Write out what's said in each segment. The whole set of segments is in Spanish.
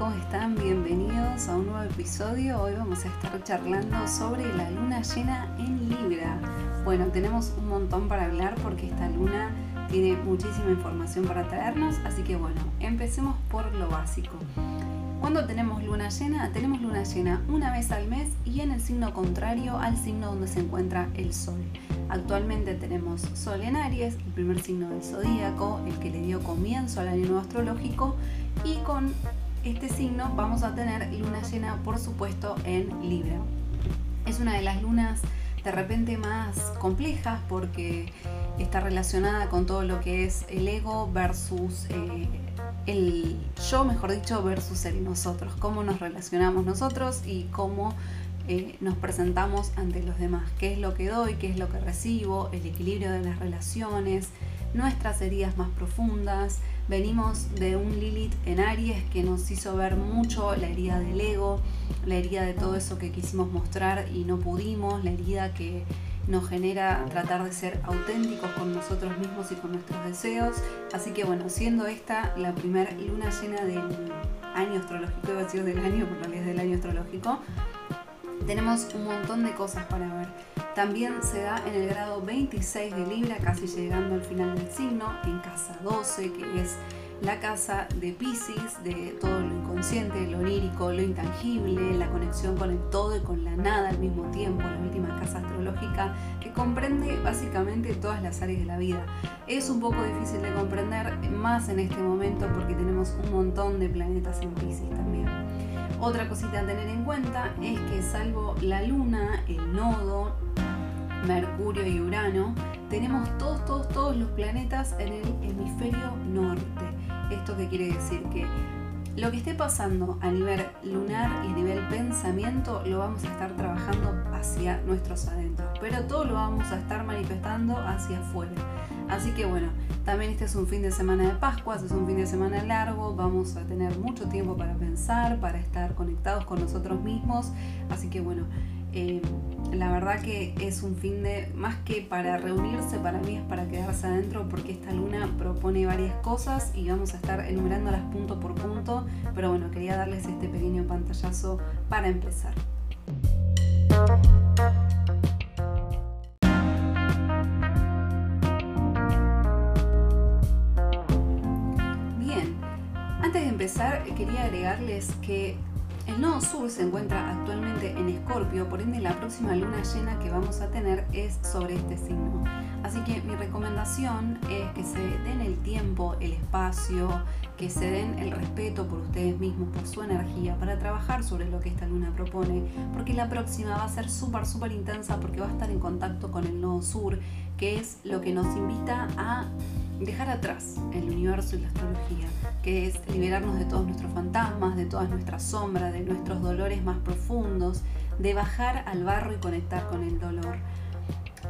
¿cómo están? Bienvenidos a un nuevo episodio. Hoy vamos a estar charlando sobre la luna llena en Libra. Bueno, tenemos un montón para hablar porque esta luna tiene muchísima información para traernos, así que bueno, empecemos por lo básico. Cuando tenemos luna llena, tenemos luna llena una vez al mes y en el signo contrario al signo donde se encuentra el Sol. Actualmente tenemos Sol en Aries, el primer signo del zodíaco, el que le dio comienzo al año nuevo astrológico, y con este signo vamos a tener luna llena, por supuesto, en Libra. Es una de las lunas de repente más complejas porque está relacionada con todo lo que es el ego versus eh, el yo, mejor dicho, versus el nosotros, cómo nos relacionamos nosotros y cómo eh, nos presentamos ante los demás, qué es lo que doy, qué es lo que recibo, el equilibrio de las relaciones, nuestras heridas más profundas. Venimos de un Lilith en Aries que nos hizo ver mucho la herida del ego, la herida de todo eso que quisimos mostrar y no pudimos, la herida que nos genera tratar de ser auténticos con nosotros mismos y con nuestros deseos. Así que bueno, siendo esta la primera luna llena del año astrológico, iba a decir del año, porque realidad es del año astrológico, tenemos un montón de cosas para ver. También se da en el grado 26 de Libra, casi llegando al final del signo, en casa 12, que es la casa de Pisces, de todo lo inconsciente, lo onírico, lo intangible, la conexión con el todo y con la nada al mismo tiempo, la última casa astrológica que comprende básicamente todas las áreas de la vida. Es un poco difícil de comprender, más en este momento porque tenemos un montón de planetas en Pisces también. Otra cosita a tener en cuenta es que salvo la luna, el nodo, Mercurio y Urano, tenemos todos, todos, todos los planetas en el hemisferio norte. ¿Esto qué quiere decir? Que lo que esté pasando a nivel lunar y a nivel pensamiento lo vamos a estar trabajando hacia nuestros adentros, pero todo lo vamos a estar manifestando hacia afuera. Así que bueno, también este es un fin de semana de Pascua, es un fin de semana largo, vamos a tener mucho tiempo para pensar, para estar conectados con nosotros mismos, así que bueno, eh, la verdad que es un fin de, más que para reunirse, para mí es para quedarse adentro porque esta luna propone varias cosas y vamos a estar enumerándolas punto por punto, pero bueno, quería darles este pequeño pantallazo para empezar. Quería agregarles que el nodo sur se encuentra actualmente en Escorpio, por ende la próxima luna llena que vamos a tener es sobre este signo. Así que mi recomendación es que se den el tiempo, el espacio, que se den el respeto por ustedes mismos, por su energía, para trabajar sobre lo que esta luna propone, porque la próxima va a ser súper, súper intensa porque va a estar en contacto con el nodo sur, que es lo que nos invita a dejar atrás el universo y la astrología, que es liberarnos de todos nuestros fantasmas, de todas nuestras sombras, de nuestros dolores más profundos, de bajar al barro y conectar con el dolor.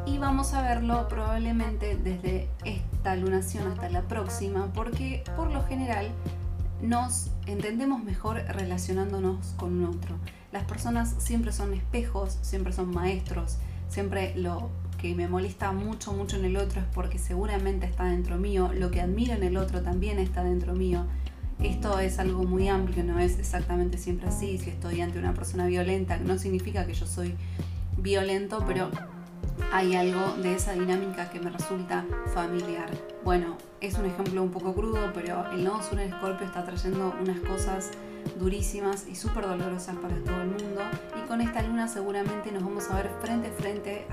Y vamos a verlo probablemente desde esta lunación hasta la próxima, porque por lo general nos entendemos mejor relacionándonos con un otro. Las personas siempre son espejos, siempre son maestros, siempre lo que me molesta mucho, mucho en el otro es porque seguramente está dentro mío, lo que admiro en el otro también está dentro mío. Esto es algo muy amplio, no es exactamente siempre así. Si estoy ante una persona violenta, no significa que yo soy violento, pero hay algo de esa dinámica que me resulta familiar. Bueno, es un ejemplo un poco crudo, pero el nodo sur en Escorpio está trayendo unas cosas durísimas y súper dolorosas para todo el mundo. Y con esta luna seguramente nos vamos a ver frente a frente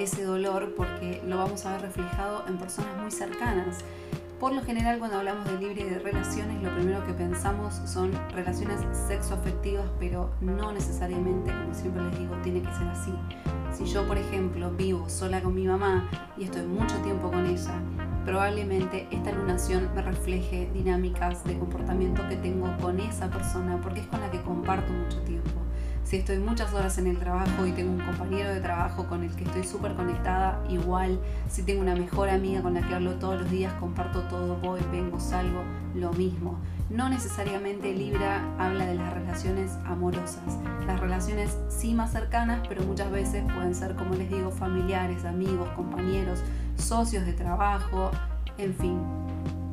ese dolor porque lo vamos a ver reflejado en personas muy cercanas. Por lo general cuando hablamos de libre de relaciones lo primero que pensamos son relaciones sexoafectivas pero no necesariamente, como siempre les digo, tiene que ser así. Si yo por ejemplo vivo sola con mi mamá y estoy mucho tiempo con ella, probablemente esta lunación me refleje dinámicas de comportamiento que tengo con esa persona porque es con la que comparto mucho tiempo si estoy muchas horas en el trabajo y tengo un compañero de trabajo con el que estoy súper conectada, igual. Si tengo una mejor amiga con la que hablo todos los días, comparto todo, voy, vengo, salgo, lo mismo. No necesariamente Libra habla de las relaciones amorosas. Las relaciones sí más cercanas, pero muchas veces pueden ser, como les digo, familiares, amigos, compañeros, socios de trabajo, en fin.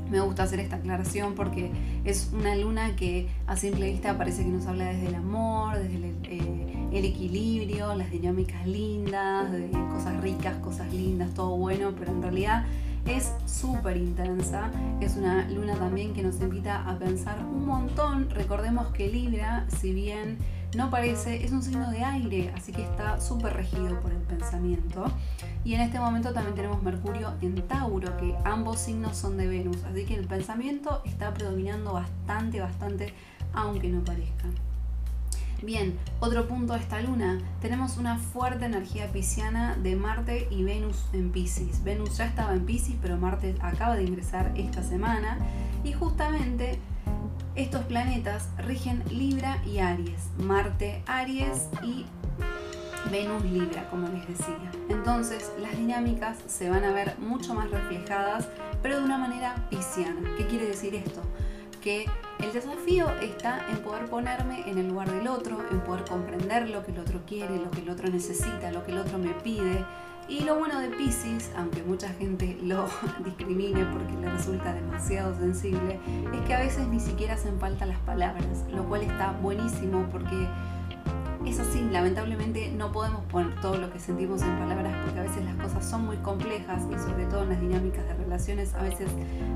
Me gusta hacer esta aclaración porque es una luna que a simple vista parece que nos habla desde el amor, desde el, eh, equilibrio, las dinámicas lindas, de cosas ricas, cosas lindas, todo bueno, pero en realidad es súper intensa. Es una luna también que nos invita a pensar un montón. Recordemos que Libra, si bien no parece, es un signo de aire, así que está súper regido por el pensamiento. Y en este momento también tenemos Mercurio en Tauro, que ambos signos son de Venus, así que el pensamiento está predominando bastante, bastante, aunque no parezca. Bien, otro punto de esta luna, tenemos una fuerte energía pisciana de Marte y Venus en Pisces. Venus ya estaba en Pisces, pero Marte acaba de ingresar esta semana y justamente estos planetas rigen Libra y Aries, Marte Aries y Venus Libra, como les decía. Entonces las dinámicas se van a ver mucho más reflejadas, pero de una manera pisciana. ¿Qué quiere decir esto? Que el desafío está en poder ponerme en el lugar del otro, en poder comprender lo que el otro quiere, lo que el otro necesita, lo que el otro me pide, y lo bueno de Pisces, aunque mucha gente lo discrimine porque le resulta demasiado sensible, es que a veces ni siquiera hacen falta las palabras, lo cual está buenísimo porque es así, lamentablemente no podemos poner todo lo que sentimos en palabras porque a veces las cosas son muy complejas y sobre todo en las dinámicas de relaciones a veces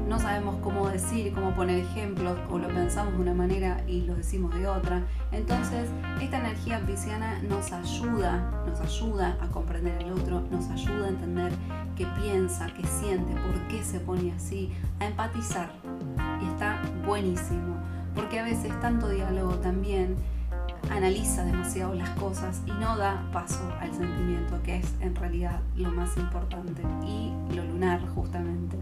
no sabemos cómo decir, cómo poner ejemplos o lo pensamos de una manera y lo decimos de otra. Entonces, esta energía pisciana nos ayuda, nos ayuda a comprender el otro, nos ayuda a entender qué piensa, qué siente, por qué se pone así, a empatizar. Y está buenísimo, porque a veces tanto diálogo también analiza demasiado las cosas y no da paso al sentimiento, que es en realidad lo más importante, y lo lunar justamente.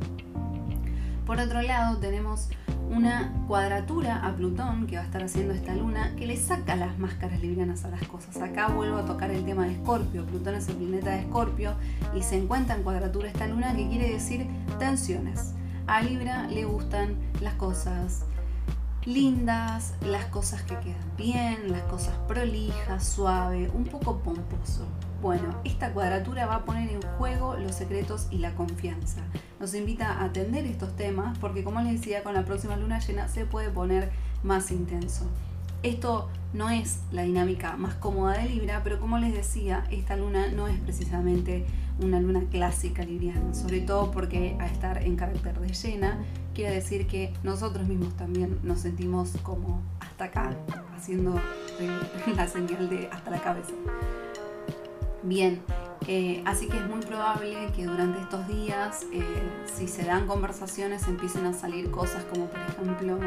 Por otro lado, tenemos una cuadratura a Plutón que va a estar haciendo esta luna que le saca las máscaras librianas a las cosas. Acá vuelvo a tocar el tema de Escorpio. Plutón es el planeta de Escorpio y se encuentra en cuadratura esta luna que quiere decir tensiones. A Libra le gustan las cosas lindas, las cosas que quedan bien, las cosas prolijas, suave, un poco pomposo. Bueno, esta cuadratura va a poner en juego los secretos y la confianza. Nos invita a atender estos temas porque como les decía, con la próxima luna llena se puede poner más intenso. Esto no es la dinámica más cómoda de Libra, pero como les decía, esta luna no es precisamente una luna clásica libriana, sobre todo porque a estar en carácter de llena quiere decir que nosotros mismos también nos sentimos como hasta acá, haciendo la señal de hasta la cabeza. Bien, eh, así que es muy probable que durante estos días, eh, si se dan conversaciones, empiecen a salir cosas como por ejemplo,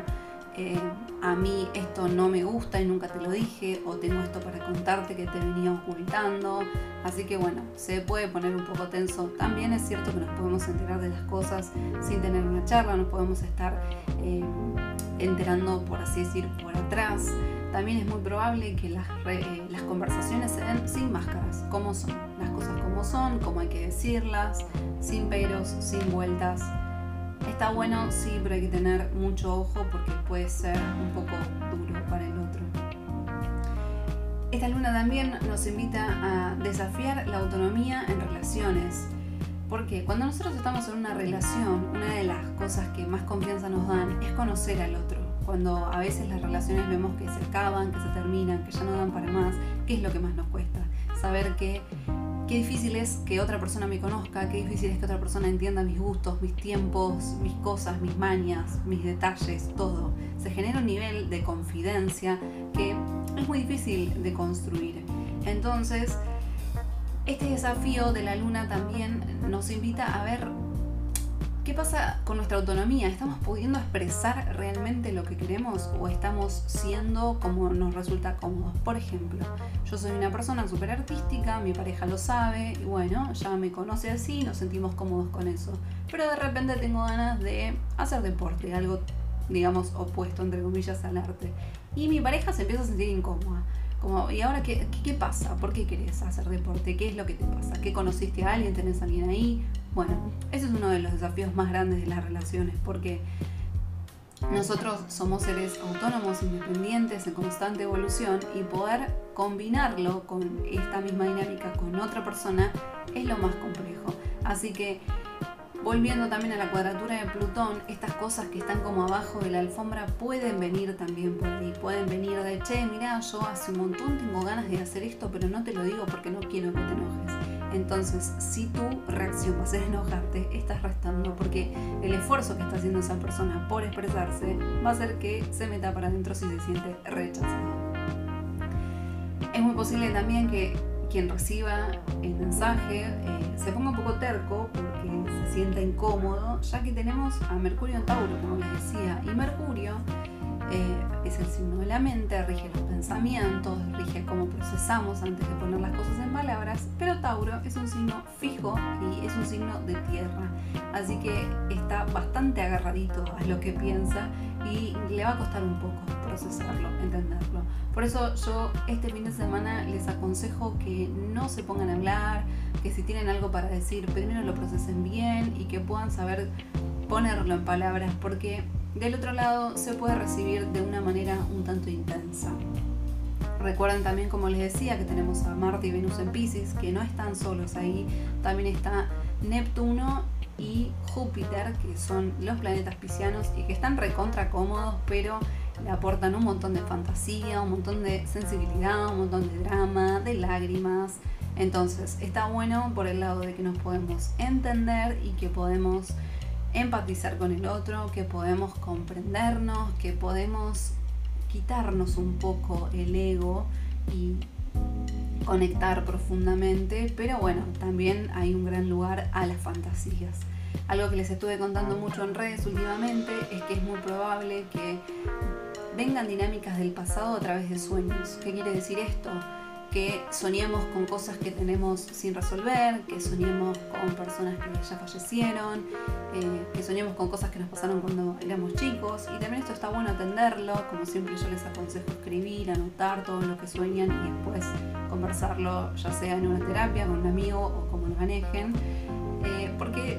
eh, a mí esto no me gusta y nunca te lo dije, o tengo esto para contarte que te venía ocultando. Así que bueno, se puede poner un poco tenso. También es cierto que nos podemos enterar de las cosas sin tener una charla, nos podemos estar eh, enterando, por así decir, por atrás. También es muy probable que las, eh, las conversaciones se den sin máscaras, como son, las cosas como son, como hay que decirlas, sin peros, sin vueltas Está bueno, sí, pero hay que tener mucho ojo porque puede ser un poco duro para el otro. Esta luna también nos invita a desafiar la autonomía en relaciones. Porque cuando nosotros estamos en una relación, una de las cosas que más confianza nos dan es conocer al otro. Cuando a veces las relaciones vemos que se acaban, que se terminan, que ya no dan para más, ¿qué es lo que más nos cuesta? Saber que qué difícil es que otra persona me conozca, qué difícil es que otra persona entienda mis gustos, mis tiempos, mis cosas, mis mañas, mis detalles, todo. Se genera un nivel de confidencia que es muy difícil de construir. Entonces, este desafío de la luna también nos invita a ver ¿Qué pasa con nuestra autonomía? ¿Estamos pudiendo expresar realmente lo que queremos o estamos siendo como nos resulta cómodo? Por ejemplo, yo soy una persona súper artística, mi pareja lo sabe y bueno, ya me conoce así, nos sentimos cómodos con eso. Pero de repente tengo ganas de hacer deporte, algo digamos opuesto entre comillas al arte. Y mi pareja se empieza a sentir incómoda. ¿Y ahora qué, qué, pasa? ¿Por qué querés hacer deporte? ¿Qué es lo que te pasa? ¿Qué conociste a alguien? ¿Tenés a alguien ahí? Bueno, ese es uno de los desafíos más grandes de las relaciones porque nosotros somos seres autónomos, independientes, en constante evolución y poder combinarlo con esta misma dinámica con otra persona es lo más complejo. Así que Volviendo también a la cuadratura de Plutón, estas cosas que están como abajo de la alfombra pueden venir también por ahí. Pueden venir de, che, mira, yo hace un montón tengo ganas de hacer esto, pero no te lo digo porque no quiero que te enojes. Entonces, si tu reacción va a ser enojarte, estás restando porque el esfuerzo que está haciendo esa persona por expresarse va a hacer que se meta para adentro si se siente rechazado. Es muy posible también que quien reciba el mensaje eh, se ponga un poco terco porque se sienta incómodo, ya que tenemos a Mercurio en Tauro, como les decía, y Mercurio eh, es el signo de la mente, rige los pensamientos, rige cómo procesamos antes de poner las cosas en palabras, pero Tauro es un signo fijo y es un signo de tierra, así que está bastante agarradito a lo que piensa y le va a costar un poco procesarlo, entenderlo. Por eso yo este fin de semana les aconsejo que no se pongan a hablar, que si tienen algo para decir, primero lo procesen bien y que puedan saber ponerlo en palabras, porque del otro lado se puede recibir de una manera un tanto intensa. Recuerden también, como les decía, que tenemos a Marte y Venus en Pisces, que no están solos ahí. También está Neptuno y Júpiter, que son los planetas piscianos y que están recontra cómodos, pero le aportan un montón de fantasía, un montón de sensibilidad, un montón de drama, de lágrimas. Entonces, está bueno por el lado de que nos podemos entender y que podemos empatizar con el otro, que podemos comprendernos, que podemos quitarnos un poco el ego y conectar profundamente, pero bueno, también hay un gran lugar a las fantasías. Algo que les estuve contando mucho en redes últimamente es que es muy probable que vengan dinámicas del pasado a través de sueños. ¿Qué quiere decir esto? Que soñemos con cosas que tenemos sin resolver, que soñemos con personas que ya fallecieron, eh, que soñemos con cosas que nos pasaron cuando éramos chicos. Y también esto está bueno atenderlo, como siempre yo les aconsejo escribir, anotar todo lo que sueñan y después conversarlo, ya sea en una terapia, con un amigo o como lo manejen, eh, porque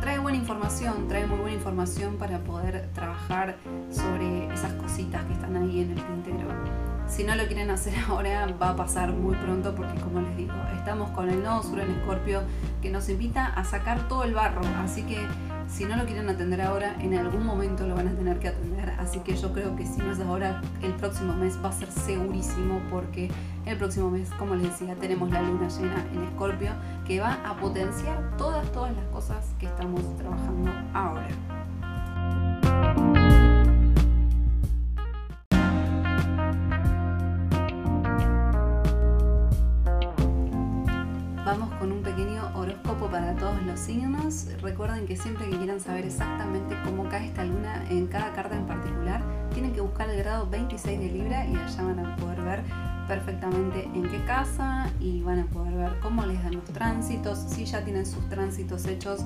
trae buena información, trae muy buena información para poder trabajar sobre esas cositas que están ahí en el tintero. Si no lo quieren hacer ahora, va a pasar muy pronto porque como les digo, estamos con el nodo sur en Escorpio que nos invita a sacar todo el barro. Así que si no lo quieren atender ahora, en algún momento lo van a tener que atender. Así que yo creo que si no es ahora, el próximo mes va a ser segurísimo porque el próximo mes, como les decía, tenemos la luna llena en Escorpio que va a potenciar todas, todas las cosas que estamos trabajando ahora. Recuerden que siempre que quieran saber exactamente cómo cae esta luna en cada carta en particular, tienen que buscar el grado 26 de Libra y allá van a poder ver perfectamente en qué casa y van a poder ver cómo les dan los tránsitos. Si ya tienen sus tránsitos hechos,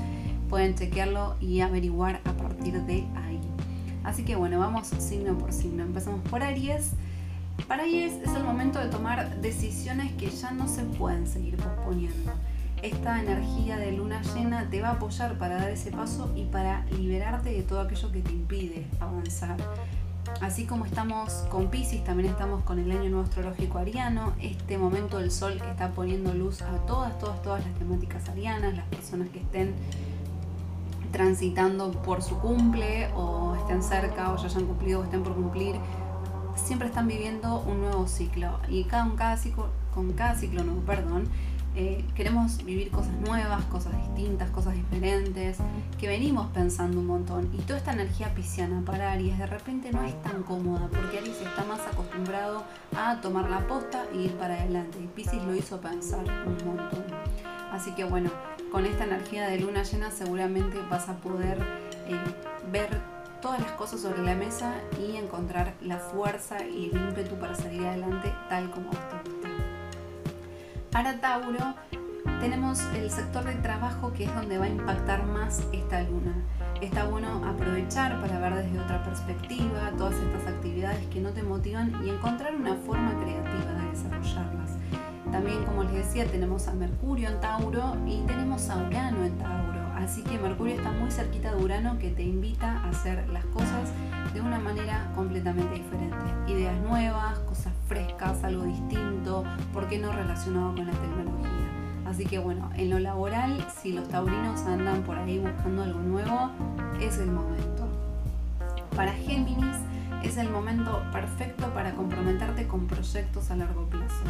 pueden chequearlo y averiguar a partir de ahí. Así que bueno, vamos signo por signo. Empezamos por Aries. Para Aries es el momento de tomar decisiones que ya no se pueden seguir posponiendo esta energía de luna llena te va a apoyar para dar ese paso y para liberarte de todo aquello que te impide avanzar. Así como estamos con Pisces, también estamos con el año nuevo astrológico ariano. Este momento del sol está poniendo luz a todas, todas, todas las temáticas arianas, las personas que estén transitando por su cumple o estén cerca o ya hayan cumplido o estén por cumplir, siempre están viviendo un nuevo ciclo. Y cada, cada ciclo, con cada ciclo nuevo, perdón, eh, queremos vivir cosas nuevas, cosas distintas, cosas diferentes, que venimos pensando un montón. Y toda esta energía pisciana para Aries de repente no es tan cómoda, porque Aries está más acostumbrado a tomar la posta y ir para adelante. Y Pisces lo hizo pensar un montón. Así que bueno, con esta energía de luna llena seguramente vas a poder eh, ver todas las cosas sobre la mesa y encontrar la fuerza y el ímpetu para salir adelante tal como usted para Tauro tenemos el sector de trabajo que es donde va a impactar más esta luna. Está bueno aprovechar para ver desde otra perspectiva todas estas actividades que no te motivan y encontrar una forma creativa de desarrollarlas. También, como les decía, tenemos a Mercurio en Tauro y tenemos a Urano en Tauro. Así que Mercurio está muy cerquita de Urano que te invita a hacer las cosas de una manera completamente diferente. Ideas nuevas, cosas frescas, algo distinto, ¿por qué no relacionado con la tecnología? Así que bueno, en lo laboral, si los taurinos andan por ahí buscando algo nuevo, es el momento. Para Géminis es el momento perfecto para comprometerte con proyectos a largo plazo.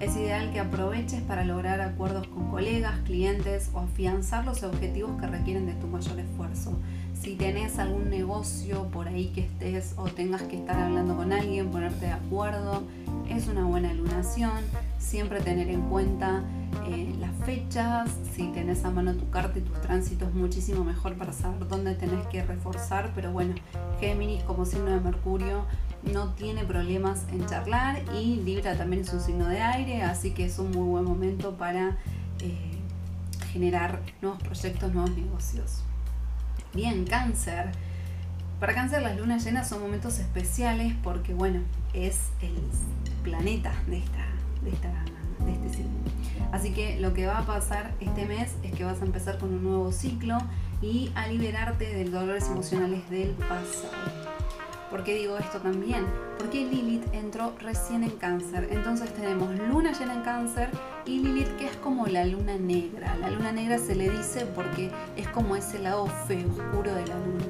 Es ideal que aproveches para lograr acuerdos con colegas, clientes o afianzar los objetivos que requieren de tu mayor esfuerzo. Si tenés algún negocio por ahí que estés o tengas que estar hablando con alguien, ponerte de acuerdo, es una buena lunación. Siempre tener en cuenta eh, las fechas, si tenés a mano tu carta y tus tránsitos, muchísimo mejor para saber dónde tenés que reforzar. Pero bueno, Géminis como signo de Mercurio no tiene problemas en charlar y Libra también es un signo de aire, así que es un muy buen momento para eh, generar nuevos proyectos, nuevos negocios. Bien, cáncer. Para cáncer las lunas llenas son momentos especiales porque bueno, es el planeta de, esta, de, esta, de este signo. Así que lo que va a pasar este mes es que vas a empezar con un nuevo ciclo y a liberarte de los dolores emocionales del pasado. ¿Por qué digo esto también? Porque Lilith entró recién en cáncer. Entonces tenemos luna llena en cáncer y Lilith que es como la luna negra. La luna negra se le dice porque es como ese lado feo, oscuro de la luna.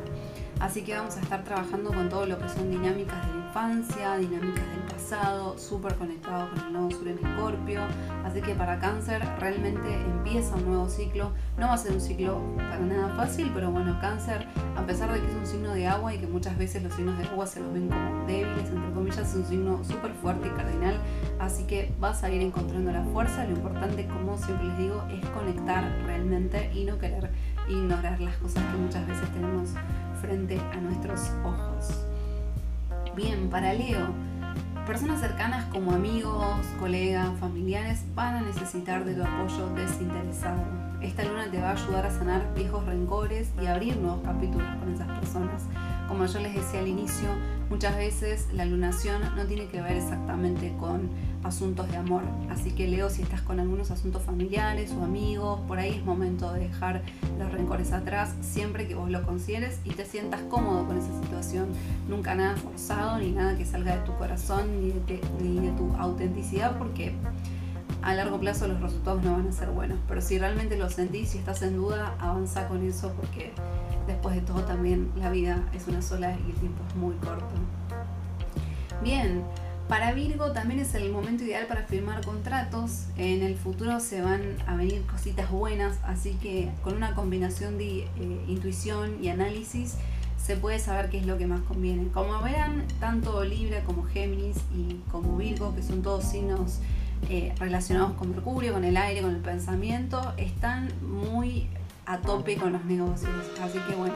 Así que vamos a estar trabajando con todo lo que son dinámicas de infancia, dinámicas del pasado, súper conectado con el nuevo sur en Escorpio. Así que para cáncer realmente empieza un nuevo ciclo. No va a ser un ciclo para nada fácil, pero bueno, cáncer, a pesar de que es un signo de agua y que muchas veces los signos de agua se los ven como débiles, entre comillas, es un signo súper fuerte y cardinal. Así que vas a ir encontrando la fuerza. Lo importante, como siempre les digo, es conectar realmente y no querer ignorar las cosas que muchas veces tenemos frente a nuestros ojos. Bien, para Leo, personas cercanas como amigos, colegas, familiares van a necesitar de tu apoyo desinteresado. Esta luna te va a ayudar a sanar viejos rencores y abrir nuevos capítulos con esas personas. Como yo les decía al inicio, muchas veces la lunación no tiene que ver exactamente con asuntos de amor. Así que Leo, si estás con algunos asuntos familiares o amigos, por ahí es momento de dejar los rencores atrás siempre que vos lo consideres y te sientas cómodo con esa situación. Nunca nada forzado, ni nada que salga de tu corazón, ni de, ni de tu autenticidad, porque a largo plazo los resultados no van a ser buenos. Pero si realmente lo sentís y estás en duda, avanza con eso porque después de todo también la vida es una sola y el tiempo es muy corto. Bien, para Virgo también es el momento ideal para firmar contratos. En el futuro se van a venir cositas buenas, así que con una combinación de eh, intuición y análisis se puede saber qué es lo que más conviene. Como verán, tanto Libra como Géminis y como Virgo, que son todos signos eh, relacionados con Mercurio, con el aire, con el pensamiento, están muy a tope con los negocios. Así que bueno,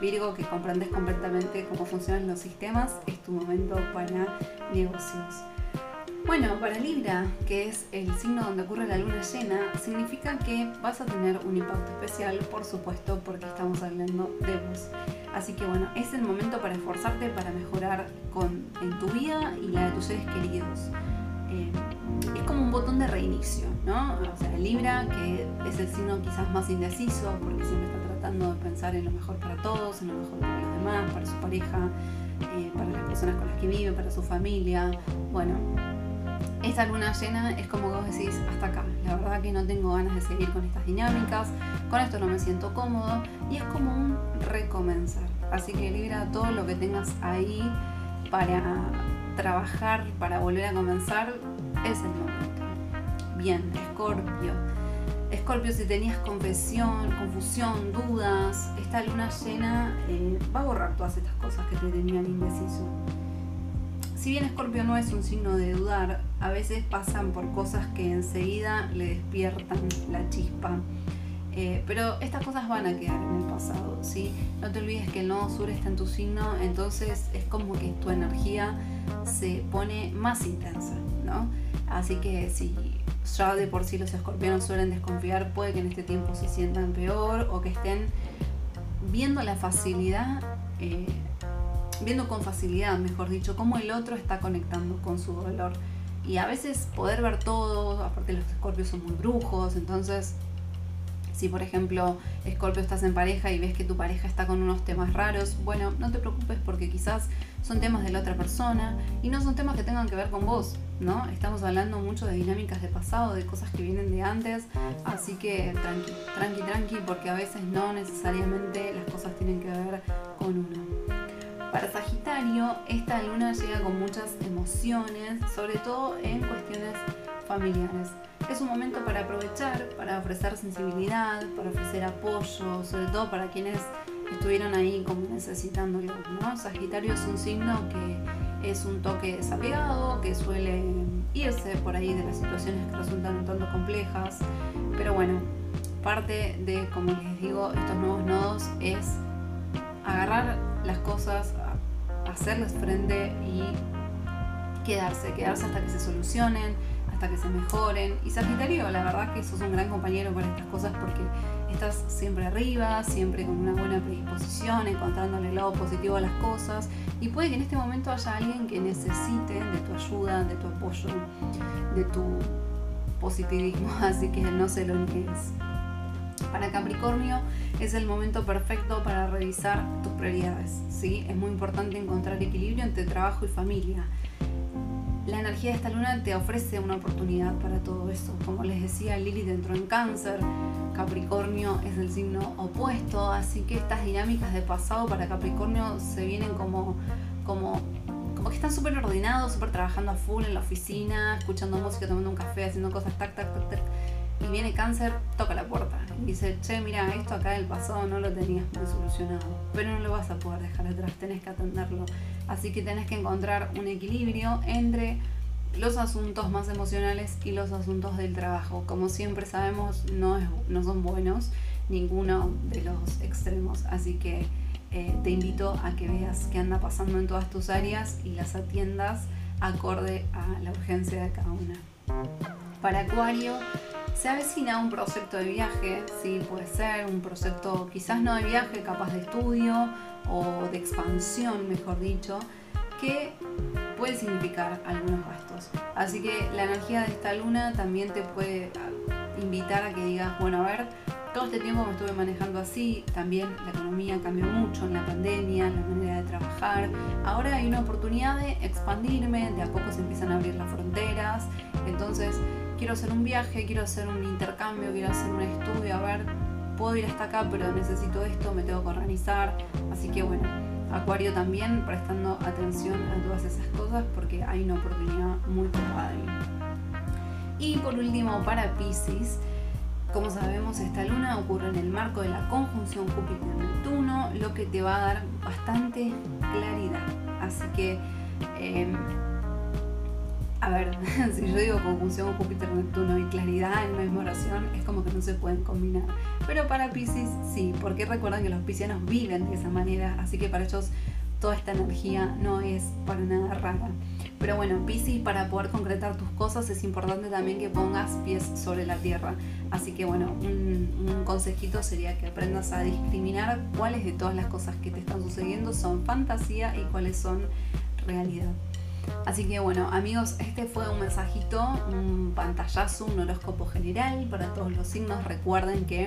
Virgo, que comprendes completamente cómo funcionan los sistemas, es tu momento para negocios. Bueno, para Libra, que es el signo donde ocurre la luna llena, significa que vas a tener un impacto especial, por supuesto, porque estamos hablando de vos. Así que bueno, es el momento para esforzarte para mejorar con, en tu vida y la de tus seres queridos. Eh, es como un botón de reinicio, ¿no? O sea, Libra, que es el signo quizás más indeciso, porque siempre está tratando de pensar en lo mejor para todos, en lo mejor para los demás, para su pareja, eh, para las personas con las que vive, para su familia. Bueno, esta luna llena es como vos decís, hasta acá. La verdad que no tengo ganas de seguir con estas dinámicas, con esto no me siento cómodo y es como un recomenzar. Así que libra todo lo que tengas ahí para trabajar, para volver a comenzar, es el momento. Bien, Escorpio Escorpio, si tenías confesión, confusión, dudas, esta luna llena eh, va a borrar todas estas cosas que te tenían indeciso. Si bien Escorpio no es un signo de dudar, a veces pasan por cosas que enseguida le despiertan la chispa. Eh, pero estas cosas van a quedar en el pasado, ¿sí? No te olvides que el nodo sur está en tu signo, entonces es como que tu energía se pone más intensa, ¿no? Así que si ya de por sí los escorpiones suelen desconfiar, puede que en este tiempo se sientan peor o que estén viendo la facilidad, eh, viendo con facilidad, mejor dicho, cómo el otro está conectando con su dolor. Y a veces poder ver todo, aparte los escorpios son muy brujos, entonces Si por ejemplo Scorpio estás en pareja y ves que tu pareja está con unos temas raros, bueno, no te preocupes porque quizás son temas de la otra persona y no son temas que tengan que ver con vos, ¿no? Estamos hablando mucho de dinámicas de pasado, de cosas que vienen de antes, así que tranqui, tranqui, tranqui, porque a veces no necesariamente las cosas tienen que ver con uno. Para Sagitario, esta luna llega con muchas emociones, sobre todo en cuestiones familiares. Es un momento para aprovechar, para ofrecer sensibilidad, para ofrecer apoyo, sobre todo para quienes estuvieron ahí como necesitándolo. ¿no? Sagitario es un signo que es un toque desapegado, que suele irse por ahí de las situaciones que resultan un tanto complejas. Pero bueno, parte de, como les digo, estos nuevos nodos es agarrar las cosas, hacerles frente y quedarse, quedarse hasta que se solucionen, que se mejoren. Y Sagitario, la verdad que sos un gran compañero para estas cosas porque estás siempre arriba, siempre con una buena predisposición, encontrándole el lado positivo a las cosas. Y puede que en este momento haya alguien que necesite de tu ayuda, de tu apoyo, de tu positivismo, así que no se lo niegues. Para Capricornio es el momento perfecto para revisar tus prioridades. ¿sí? Es muy importante encontrar equilibrio entre trabajo y familia la energía de esta luna te ofrece una oportunidad para todo eso. Como les decía, Lili entró en cáncer, Capricornio es el signo opuesto, así que estas dinámicas de pasado para Capricornio se vienen como, como, como que están súper ordenados, súper trabajando a full en la oficina, escuchando música, tomando un café, haciendo cosas tac, tac, tac, tac y viene cáncer, toca la puerta y dice, che, mira, esto acá del pasado no lo tenías muy solucionado, pero no lo vas a poder dejar atrás, tenés que atenderlo. Así que tenés que encontrar un equilibrio entre los asuntos más emocionales y los asuntos del trabajo. Como siempre sabemos, no, no son buenos ninguno de los extremos, así que eh, te invito a que veas qué anda pasando en todas tus áreas y las atiendas acorde a la urgencia de cada una. Para Acuario, se avecina un proyecto de viaje, sí, puede ser un proyecto quizás no de viaje, capaz de estudio o de expansión, mejor dicho, que puede significar algunos gastos. Así que la energía de esta luna también te puede invitar a que digas, bueno, a ver, todo este tiempo me estuve manejando así, también la economía cambió mucho en la pandemia, la manera de trabajar. Ahora hay una oportunidad de expandirme, de a poco se empiezan a abrir las fronteras, entonces quiero hacer un viaje, quiero hacer un intercambio, quiero hacer un estudio, a ver, puedo ir hasta acá, pero necesito esto, me tengo que organizar. Así que bueno, Acuario también prestando atención a todas esas cosas porque hay una oportunidad muy copada Y por último, para Pisces, como sabemos, esta luna ocurre en el marco de la conjunción Júpiter-Neptuno, lo que te va a dar bastante claridad. Así que em, a ver, si yo digo conjunción Júpiter-Neptuno y claridad en la misma oración, es como que no se pueden combinar. Pero para Pisces sí, porque recuerdan que los piscianos viven de esa manera, así que para ellos toda esta energía no es para nada rara. Pero bueno, Pisces, para poder concretar tus cosas es importante también que pongas pies sobre la tierra. Así que bueno, un, un, consejito sería que aprendas a discriminar cuáles de todas las cosas que te están sucediendo son fantasía y cuáles son realidad. Así que bueno, amigos, este fue un mensajito, un pantallazo, un horóscopo general para todos los signos. Recuerden que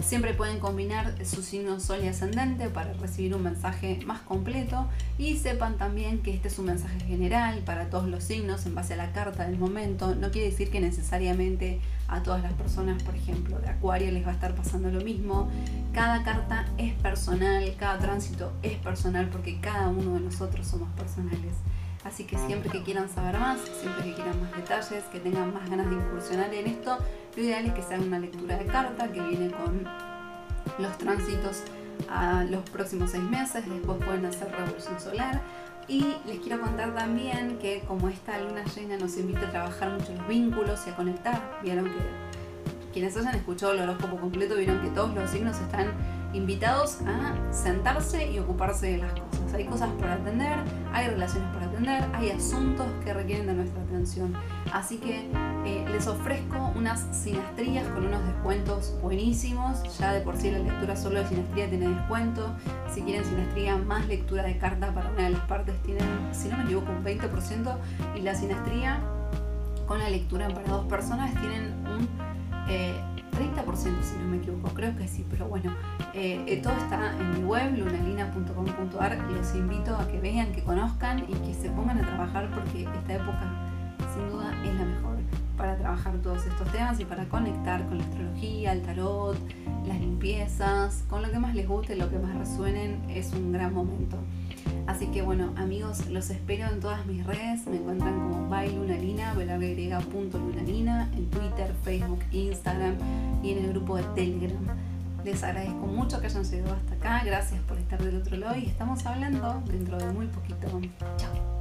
siempre pueden combinar su signo sol y ascendente para recibir un mensaje más completo y sepan también que este es un mensaje general para todos los signos en base a la carta del momento. No quiere decir que necesariamente a todas las personas, por ejemplo, de Acuario les va a estar pasando lo mismo. Cada carta es personal, cada tránsito es personal porque cada uno de nosotros somos personales. Así que siempre que quieran saber más, siempre que quieran más detalles, que tengan más ganas de incursionar en esto, lo ideal es que se haga una lectura de carta que viene con los tránsitos a los próximos seis meses, después pueden hacer revolución solar. Y les quiero contar también que como esta luna llena nos invita a trabajar mucho los vínculos y a conectar, vieron que quienes hayan escuchado el horóscopo completo vieron que todos los signos están invitados a sentarse y ocuparse de las cosas. Hay cosas por atender, hay relaciones por hay asuntos que requieren de nuestra atención. Así que eh, les ofrezco unas sinastrías con unos descuentos buenísimos. Ya de por sí la lectura solo de sinastría tiene descuento. Si quieren sinastría más lectura de carta para una de las partes tienen, si no me equivoco, un 20%. Y la sinastría con la lectura para dos personas tienen un... Eh, 30% si no me equivoco, creo que sí, pero bueno, eh, eh, todo está en mi web, lunalina.com.ar, los invito a que vean, que conozcan y que se pongan a trabajar porque esta época sin duda es la mejor para trabajar todos estos temas y para conectar con la astrología, el tarot, las limpiezas, con lo que más les guste, lo que más resuenen, es un gran momento. Así que bueno, amigos, los espero en todas mis redes. Me encuentran como bailunalina, lunalina, en Twitter, Facebook, Instagram y en el grupo de Telegram. Les agradezco mucho que hayan llegado hasta acá. Gracias por estar del otro lado y estamos hablando dentro de muy poquito. Chao.